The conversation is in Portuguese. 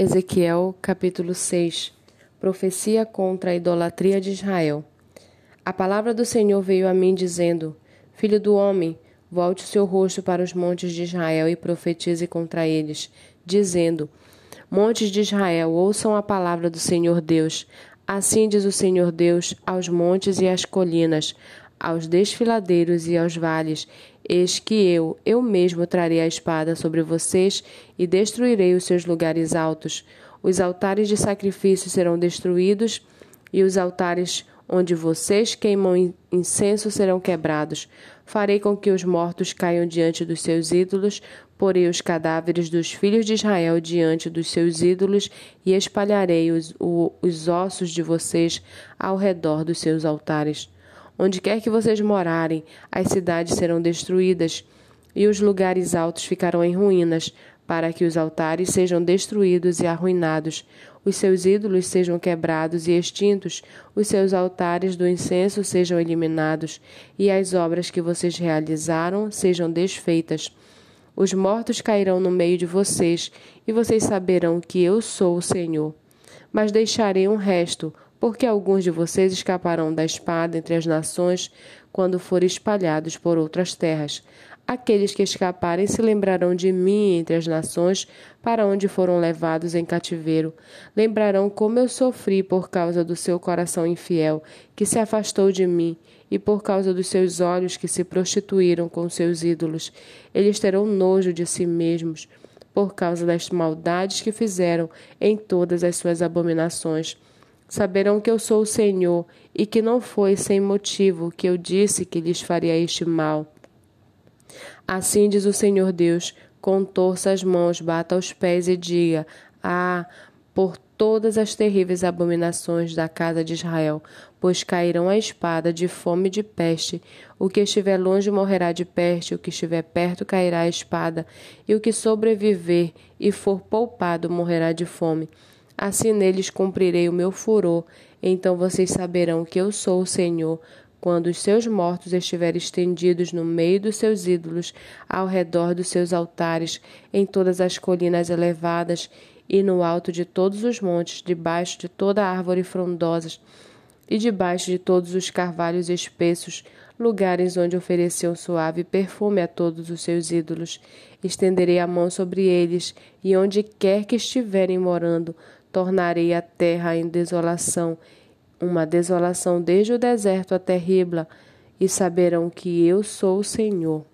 Ezequiel capítulo 6 Profecia contra a idolatria de Israel. A palavra do Senhor veio a mim dizendo: Filho do homem, volte o seu rosto para os montes de Israel e profetize contra eles, dizendo: Montes de Israel, ouçam a palavra do Senhor Deus. Assim diz o Senhor Deus aos montes e às colinas, aos desfiladeiros e aos vales: Eis que eu, eu mesmo trarei a espada sobre vocês e destruirei os seus lugares altos. Os altares de sacrifício serão destruídos e os altares onde vocês queimam incenso serão quebrados. Farei com que os mortos caiam diante dos seus ídolos, porei os cadáveres dos filhos de Israel diante dos seus ídolos e espalharei os, os ossos de vocês ao redor dos seus altares. Onde quer que vocês morarem, as cidades serão destruídas e os lugares altos ficarão em ruínas, para que os altares sejam destruídos e arruinados, os seus ídolos sejam quebrados e extintos, os seus altares do incenso sejam eliminados, e as obras que vocês realizaram sejam desfeitas. Os mortos cairão no meio de vocês, e vocês saberão que eu sou o Senhor. Mas deixarei um resto, porque alguns de vocês escaparão da espada entre as nações quando forem espalhados por outras terras. Aqueles que escaparem se lembrarão de mim entre as nações para onde foram levados em cativeiro. Lembrarão como eu sofri por causa do seu coração infiel, que se afastou de mim, e por causa dos seus olhos que se prostituíram com seus ídolos. Eles terão nojo de si mesmos, por causa das maldades que fizeram em todas as suas abominações. Saberão que eu sou o Senhor e que não foi sem motivo que eu disse que lhes faria este mal. Assim diz o Senhor Deus: contorça as mãos, bata os pés e diga: Ah, por todas as terríveis abominações da casa de Israel, pois cairão a espada de fome e de peste. O que estiver longe morrerá de peste, o que estiver perto cairá a espada, e o que sobreviver e for poupado morrerá de fome. Assim neles cumprirei o meu furor. Então vocês saberão que eu sou o Senhor, quando os seus mortos estiverem estendidos no meio dos seus ídolos, ao redor dos seus altares, em todas as colinas elevadas e no alto de todos os montes, debaixo de toda árvore frondosa e debaixo de todos os carvalhos espessos, lugares onde ofereciam suave perfume a todos os seus ídolos. Estenderei a mão sobre eles, e onde quer que estiverem morando, tornarei a terra em desolação, uma desolação desde o deserto até Ribla, e saberão que eu sou o Senhor.